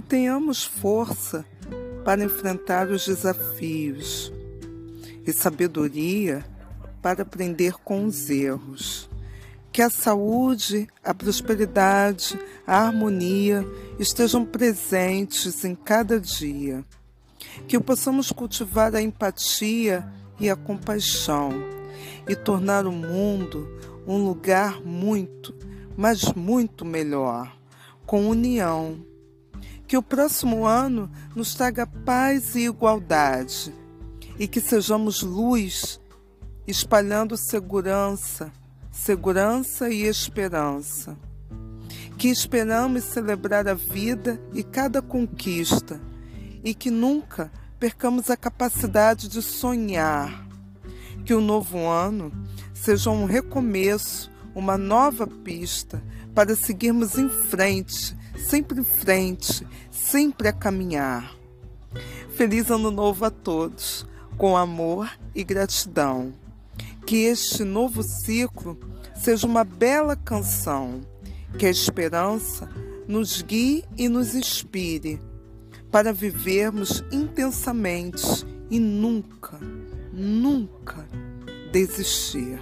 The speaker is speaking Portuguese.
tenhamos força para enfrentar os desafios e sabedoria para aprender com os erros. Que a saúde, a prosperidade, a harmonia estejam presentes em cada dia. Que possamos cultivar a empatia e a compaixão e tornar o mundo um lugar muito, mas muito melhor, com união. Que o próximo ano nos traga paz e igualdade e que sejamos luz, espalhando segurança, segurança e esperança. Que esperamos celebrar a vida e cada conquista e que nunca percamos a capacidade de sonhar. Que o novo ano seja um recomeço, uma nova pista para seguirmos em frente, sempre em frente, sempre a caminhar. Feliz Ano Novo a todos, com amor e gratidão. Que este novo ciclo seja uma bela canção, que a esperança nos guie e nos inspire para vivermos intensamente e nunca, nunca desistir.